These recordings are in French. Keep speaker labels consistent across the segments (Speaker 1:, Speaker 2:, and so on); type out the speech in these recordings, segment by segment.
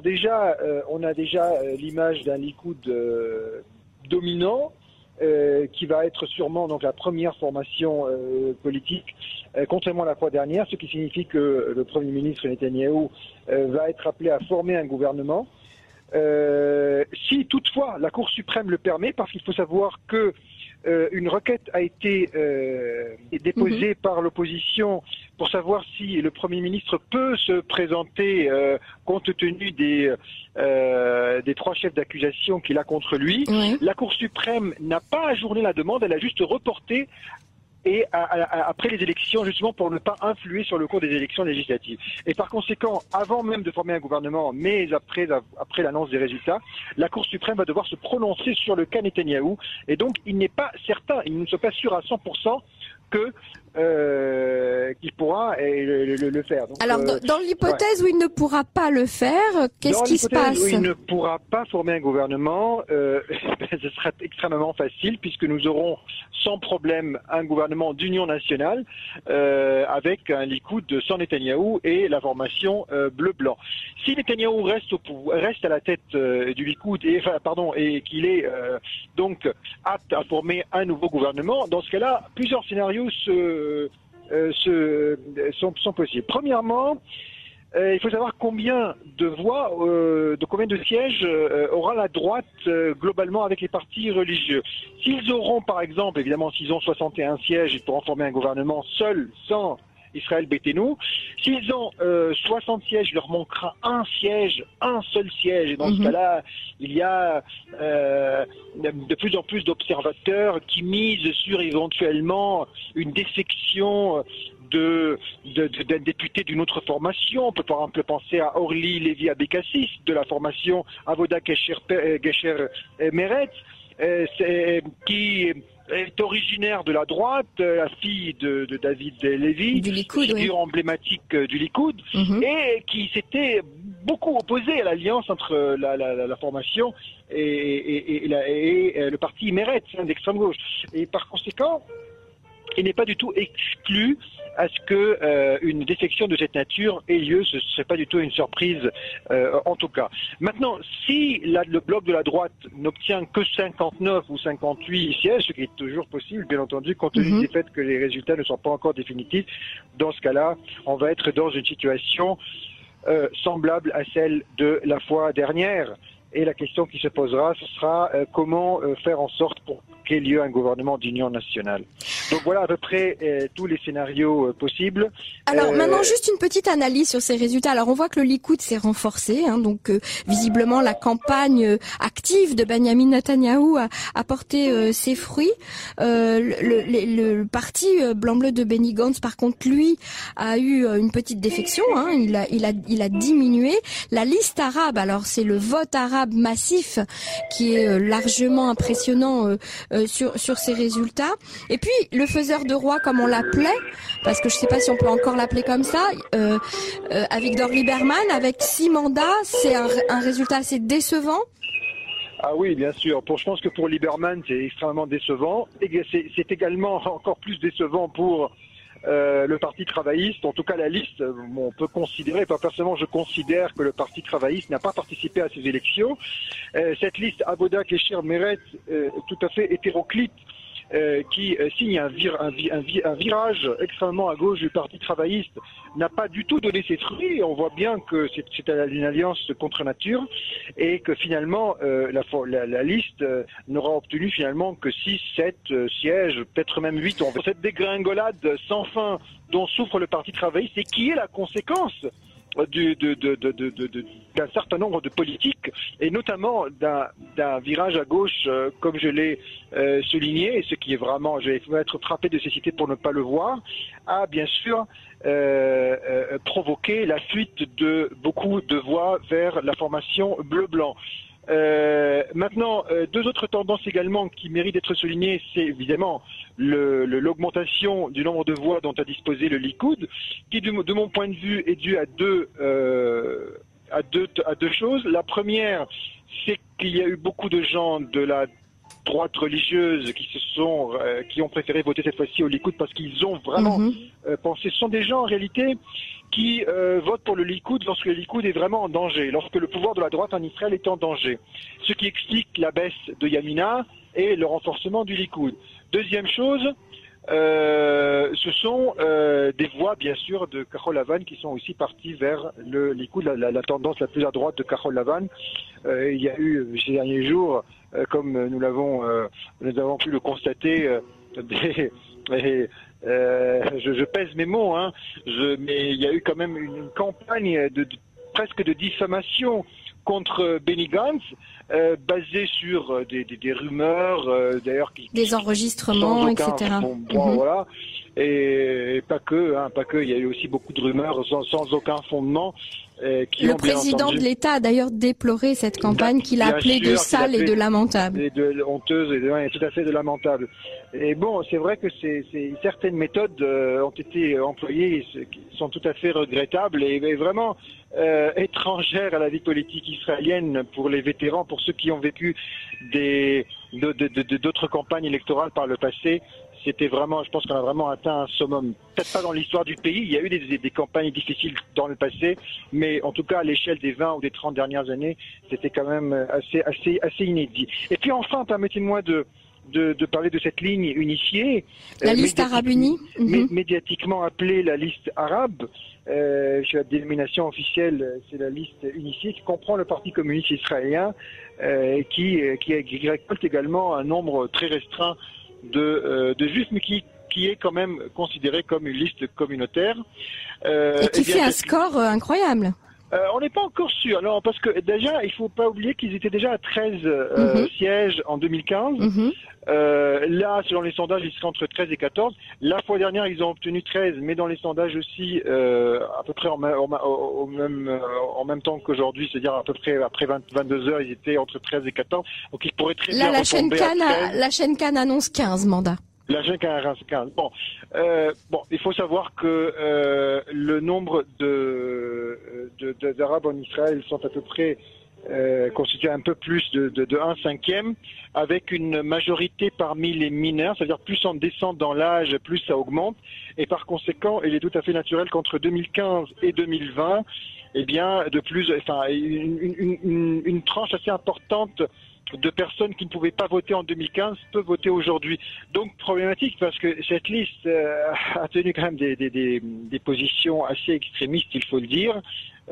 Speaker 1: Alors déjà, on a déjà l'image d'un Likoud dominant, qui va être sûrement donc la première formation politique, contrairement à la fois dernière, ce qui signifie que le Premier ministre Netanyahou va être appelé à former un gouvernement. si toutefois la Cour suprême le permet, parce qu'il faut savoir que euh, une requête a été euh, déposée mhm. par l'opposition pour savoir si le Premier ministre peut se présenter euh, compte tenu des, des trois chefs d'accusation qu'il a contre lui. La Cour suprême n'a pas ajourné la demande, elle a juste reporté et après les élections, justement pour ne pas influer sur le cours des élections législatives. Et par conséquent, avant même de former un gouvernement, mais après, après l'annonce des résultats, la Cour suprême va devoir se prononcer sur le cas Netanyahou. Et donc, il n'est pas certain, il ne sont pas sûr à 100% que euh, qu'il pourra le, le, faire.
Speaker 2: Alors, euh, dans, l'hypothèse où il ne pourra pas le faire, qu'est-ce qui se passe
Speaker 1: où il ne pourra pas former un gouvernement, euh, ce sera extrêmement facile puisque nous aurons sans problème un gouvernement d'union nationale euh, avec un Likoud sans Netanyahou et la formation euh, bleu-blanc. Si Netanyahou reste, au reste à la tête euh, du Likoud et, enfin, pardon, et qu'il est donc apte à former un nouveau gouvernement, dans ce cas-là, plusieurs scénarios se euh, euh, sont, possibles. Premièrement, euh, il faut savoir combien de voix, de combien de sièges aura la droite globalement avec les partis religieux. S'ils auront, par exemple, évidemment, s'ils ont 61 sièges, ils pourront former un gouvernement seul, sans Israël Béténou. S'ils ont 60 sièges, il leur manquera un siège, un seul siège. Et dans ce mhm. cas-là, il y a de plus en plus d'observateurs qui misent sur éventuellement une défection de, d'un député d'une autre formation. On peut par exemple penser à Orly Lévy Abécassis de la formation Avoda Gesher, Gesher Meretz, qui est originaire de la droite, la fille de, David Lévy,
Speaker 2: du Likoud,
Speaker 1: figure emblématique du Likoud, mhm. et qui s'était beaucoup opposé à l'alliance entre la, formation et, le parti Meretz hein, d'extrême gauche. Et par conséquent, il n'est pas du tout exclu à ce que euh, une défection de cette nature ait lieu. Ce ne serait pas du tout une surprise, euh, en tout cas. Maintenant, si le bloc de la droite n'obtient que 59 ou 58 sièges, ce qui est toujours possible, bien entendu, compte tenu mhm. du fait que les résultats ne sont pas encore définitifs, dans ce cas-là, on va être dans une situation euh, semblable à celle de la fois dernière. Et la question qui se posera, ce sera euh, comment euh, faire en sorte pour qu'il y ait lieu un gouvernement d'union nationale. Donc voilà à peu près euh, tous les scénarios possibles.
Speaker 2: Alors maintenant, juste une petite analyse sur ces résultats. Alors on voit que le Likoud s'est renforcé, hein, donc visiblement la campagne active de Benjamin Netanyahu a, a porté ses fruits. Le, le, parti blanc-bleu de Benny Gantz, par contre, lui, a eu une petite défection. Hein, il, a, il, a, il a diminué. La liste arabe, alors c'est le vote arabe massif qui est euh, largement impressionnant euh, euh, sur sur ces résultats. Et puis le faiseur de roi comme on l'appelait, parce que je sais pas si on peut encore l'appeler comme ça, avec Dor Lieberman, avec six mandats, c'est un, un résultat assez décevant.
Speaker 1: Ah oui, bien sûr. Pour, je pense que pour Lieberman, c'est extrêmement décevant. Et c'est également encore plus décevant pour euh, le Parti travailliste, en tout cas la liste, on peut considérer, pas personnellement je considère que le Parti travailliste n'a pas participé à ces élections. Euh, cette liste Aboda, Kéchir, Meret, euh, tout à fait hétéroclite, qui euh, signe un, virage extrêmement à gauche du Parti travailliste, n'a pas du tout donné ses fruits. On voit bien que c'est une alliance contre nature et que finalement euh, la, liste n'aura obtenu finalement que 6, 7 sièges, peut-être même 8. Cette dégringolade sans fin dont souffre le Parti travailliste et qui est la conséquence d'un certain nombre de politiques et notamment d'un virage à gauche, euh, comme je l'ai euh, souligné, et ce qui est vraiment, je vais être frappé de cécité pour ne pas le voir, a bien sûr euh, provoqué la fuite de beaucoup de voix vers la formation bleu-blanc. Euh, maintenant, euh, deux autres tendances également qui méritent d'être soulignées, c'est évidemment l'augmentation du nombre de voix dont a disposé le Likoud, qui de, mon point de vue est due à deux, euh, à deux, à deux choses. La première, c'est qu'il y a eu beaucoup de gens de la droite religieuses qui se sont, qui ont préféré voter cette fois-ci au Likoud parce qu'ils ont vraiment mhm. pensé. Ce sont des gens en réalité qui votent pour le Likoud lorsque le Likoud est vraiment en danger, lorsque le pouvoir de la droite en Israël est en danger. Ce qui explique la baisse de Yamina et le renforcement du Likoud. Deuxième chose, euh, ce sont euh, des voix, bien sûr, de Carole Lavan qui sont aussi parties vers le Likoud, la, la, tendance la plus à droite de Carole Lavan. Euh, il y a eu ces derniers jours, euh, comme nous l'avons, euh, nous avons pu le constater, des, je, je, pèse mes mots, hein, je, mais il y a eu quand même une, campagne de, de presque de diffamation contre Benny Gantz, euh, basé sur euh, des, des, des rumeurs, euh, d'ailleurs qui
Speaker 2: des enregistrements, etc.
Speaker 1: Bon, bon, mhm. Voilà, et, et, pas que, hein, pas que. Il y a eu aussi beaucoup de rumeurs sans, sans aucun fondement.
Speaker 2: Euh, qui le président de l'État a d'ailleurs déploré cette campagne qu'il a appelée de sale et de lamentable.
Speaker 1: Et de honteuse et de, tout à fait de lamentable. Et bon, c'est vrai que c'est certaines méthodes euh, ont été employées qui sont tout à fait regrettables et, et vraiment euh, étrangères à la vie politique israélienne pour les vétérans, pour ceux qui ont vécu des d'autres campagnes électorales par le passé. C'était vraiment, je pense qu'on a vraiment atteint un summum. Peut-être pas dans l'histoire du pays, il y a eu des, des, campagnes difficiles dans le passé, mais en tout cas à l'échelle des 20 ou des 30 dernières années, c'était quand même assez, assez, assez inédit. Et puis enfin, permettez-moi de, de, de, parler de cette ligne unifiée.
Speaker 2: La euh, liste arabe unie
Speaker 1: mhm. Médiatiquement appelée la liste arabe, euh, la dénomination officielle, c'est la liste unifiée qui comprend le Parti communiste israélien, qui, qui, qui, récolte également un nombre très restreint de, euh, de juifs, mais qui qui est quand même considéré comme une liste communautaire.
Speaker 2: Euh, et qui eh fait un score euh, incroyable.
Speaker 1: Euh, on n'est pas encore sûr, non, parce que déjà, il faut pas oublier qu'ils étaient déjà à 13 euh, mhm. sièges en 2015. Mhm. Euh, là, selon les sondages, ils seraient entre 13 et 14. La fois dernière, ils ont obtenu 13, mais dans les sondages aussi, à peu près en, même, en même temps qu'aujourd'hui, c'est-à-dire à peu près après 22 heures, ils étaient entre 13 et 14. Donc ils pourraient très
Speaker 2: là,
Speaker 1: bien
Speaker 2: la chaîne, Cannes, la chaîne Cannes annonce 15 mandats.
Speaker 1: La chaîne Cannes annonce 15. Bon, bon, il faut savoir que le nombre de d'Arabes en Israël sont à peu près euh, constitué un peu plus de, de, de 1 cinquième, avec une majorité parmi les mineurs, c'est-à-dire plus on descend dans l'âge, plus ça augmente, et par conséquent, il est tout à fait naturel qu'entre 2015 et 2020, eh bien, de plus, une, tranche assez importante de personnes qui ne pouvaient pas voter en 2015 peuvent voter aujourd'hui. Donc problématique parce que cette liste euh, a tenu quand même des, positions assez extrémistes, il faut le dire.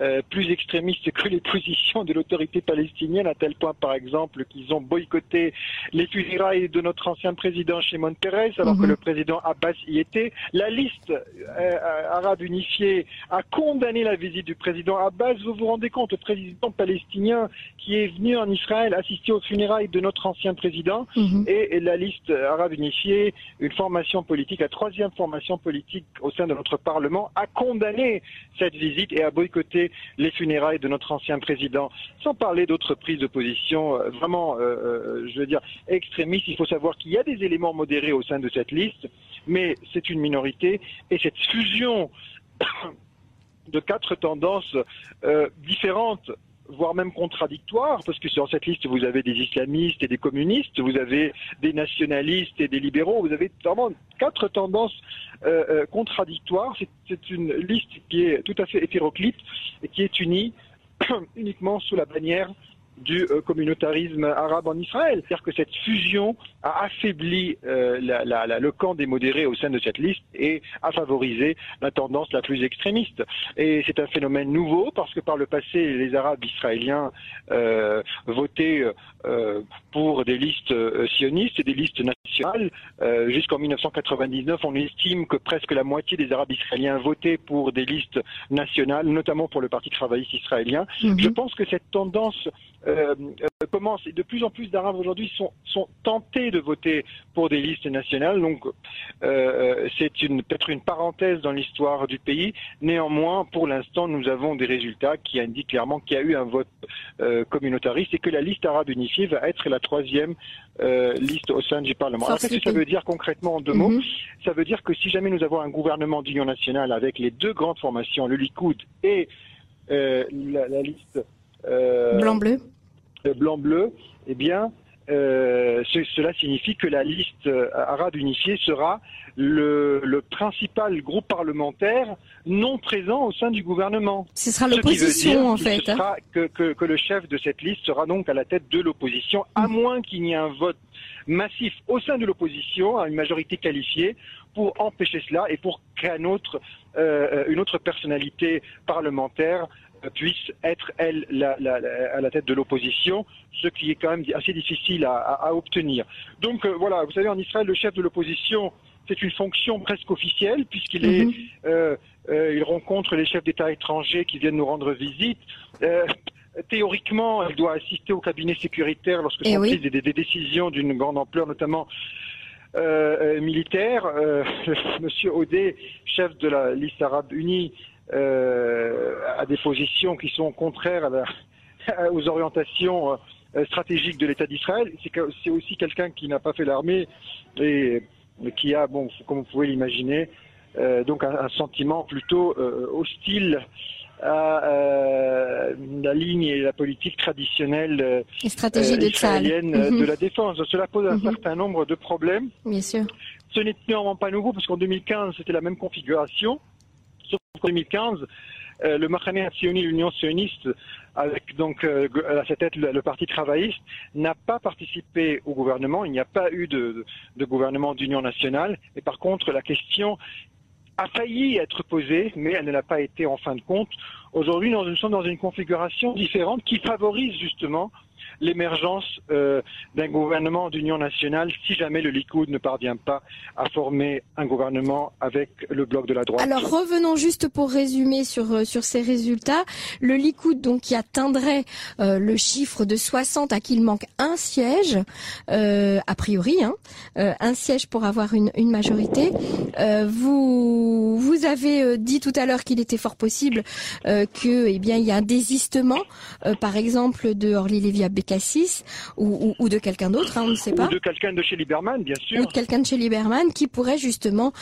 Speaker 1: Euh, plus extrémistes que les positions de l'autorité palestinienne, à tel point, par exemple, qu'ils ont boycotté les funérailles de notre ancien président Shimon Peres, alors que mhm. le président Abbas y était. La liste euh, arabe unifiée a condamné la visite du président Abbas. Vous vous rendez compte, le président palestinien qui est venu en Israël assister aux funérailles de notre ancien président, mhm. et, la liste arabe unifiée, une formation politique, la troisième formation politique au sein de notre Parlement, a condamné cette visite et a boycotté les funérailles de notre ancien président, sans parler d'autres prises de position euh, vraiment, euh, euh, je veux dire, extrémistes. Il faut savoir qu'il y a des éléments modérés au sein de cette liste, mais c'est une minorité et cette fusion de quatre tendances différentes voire même contradictoires, parce que sur cette liste, vous avez des islamistes et des communistes, vous avez des nationalistes et des libéraux, vous avez vraiment quatre tendances euh, euh, contradictoires. C'est une liste qui est tout à fait hétéroclite et qui est unie uniquement sous la bannière du euh, communautarisme arabe en Israël. C'est-à-dire que cette fusion a affaibli euh, le camp des modérés au sein de cette liste et a favorisé la tendance la plus extrémiste. Et c'est un phénomène nouveau parce que par le passé, les Arabes israéliens euh, votaient pour des listes euh, sionistes et des listes nationales. Jusqu'en 1999, on estime que presque la moitié des Arabes israéliens votaient pour des listes nationales, notamment pour le Parti travailliste israélien. Mm-hmm. Je pense que cette tendance euh, et de plus en plus d'Arabes aujourd'hui sont, sont tentés de voter pour des listes nationales. Donc euh, euh c'est une peut-être une parenthèse dans l'histoire du pays. Néanmoins, pour l'instant, nous avons des résultats qui indiquent clairement qu'il y a eu un vote euh, communautariste et que la liste arabe unifiée va être la troisième euh, liste au sein du Parlement. Alors qu'est-ce que ça veut dire concrètement en deux mots mhm. Ça veut dire que si jamais nous avons un gouvernement d'union nationale avec les deux grandes formations, le Likoud et la, la liste
Speaker 2: Blanc-bleu
Speaker 1: Blanc-bleu, eh bien, euh, cela signifie que la liste euh, arabe unifiée sera le, le, principal groupe parlementaire non présent au sein du gouvernement.
Speaker 2: Ce sera l'opposition en fait.
Speaker 1: Ce sera que, que, que, le chef de cette liste sera donc à la tête de l'opposition, à mm. moins qu'il n'y ait un vote massif au sein de l'opposition, à une majorité qualifiée, pour empêcher cela et pour qu'un autre, euh, une autre personnalité parlementaire puisse être, elle, la, la, à la tête de l'opposition, ce qui est quand même assez difficile à, à, obtenir. Donc euh, voilà, vous savez, en Israël, le chef de l'opposition, c'est une fonction presque officielle, puisqu'il est, mhm. euh, euh, il rencontre les chefs d'État étrangers qui viennent nous rendre visite. Théoriquement, il doit assister au cabinet sécuritaire lorsque eh sont prises des, des, décisions d'une grande ampleur, notamment militaire. Monsieur Audet, chef de la liste arabe unie, à des positions qui sont contraires à la, aux orientations euh, stratégiques de l'État d'Israël. C'est aussi quelqu'un qui n'a pas fait l'armée et qui a, bon, comme vous pouvez l'imaginer, euh, donc un, un, sentiment plutôt euh, hostile à euh, la ligne et la politique traditionnelle
Speaker 2: et stratégie
Speaker 1: israélienne
Speaker 2: de,
Speaker 1: de, la défense. Cela pose un -hmm. certain nombre de problèmes.
Speaker 2: Bien sûr.
Speaker 1: Ce n'est néanmoins pas nouveau parce qu'en 2015 c'était la même configuration. Sauf qu'en 2015, euh, le Mahane Sioni, l'Union sioniste, avec donc euh, à sa tête le, le Parti travailliste, n'a pas participé au gouvernement. Il n'y a pas eu de, de gouvernement d'union nationale. Et par contre, la question a failli être posée, mais elle ne l'a pas été en fin de compte. Aujourd'hui, nous sommes dans une configuration différente qui favorise justement l'émergence euh, d'un gouvernement d'union nationale si jamais le Likoud ne parvient pas à former un gouvernement avec le bloc de la droite.
Speaker 2: Alors revenons juste pour résumer sur euh, sur ces résultats. Le Likoud donc qui atteindrait euh, le chiffre de 60 à qui il manque un siège a priori, hein, un siège pour avoir une, une majorité. Vous vous avez dit tout à l'heure qu'il était fort possible que eh y a un désistement, par exemple de Orly Lévy Cassis ou, ou, ou de quelqu'un d'autre, hein, on ne sait pas.
Speaker 1: Ou de quelqu'un de chez Lieberman, bien sûr.
Speaker 2: Ou de quelqu'un de chez Lieberman qui pourrait justement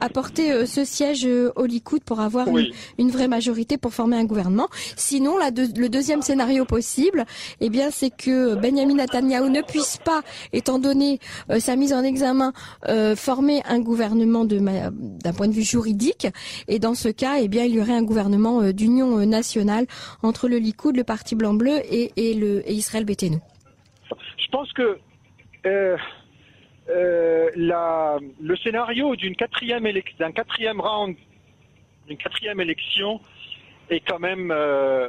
Speaker 2: apporter euh, ce siège euh, au Likoud pour avoir oui. une, une, vraie majorité pour former un gouvernement. Sinon, la le deuxième scénario possible, eh bien, c'est que Benjamin Netanyahu ne puisse pas, étant donné euh, sa mise en examen, euh, former un gouvernement d'un point de vue juridique. Et dans ce cas, eh bien, il y aurait un gouvernement euh, d'union nationale entre le Likoud, le Parti blanc-bleu et, et, le, et
Speaker 1: Je pense que euh, euh, le scénario d'une quatrième d'un quatrième round, d'une quatrième élection est quand même euh,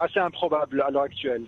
Speaker 1: assez improbable à l'heure actuelle.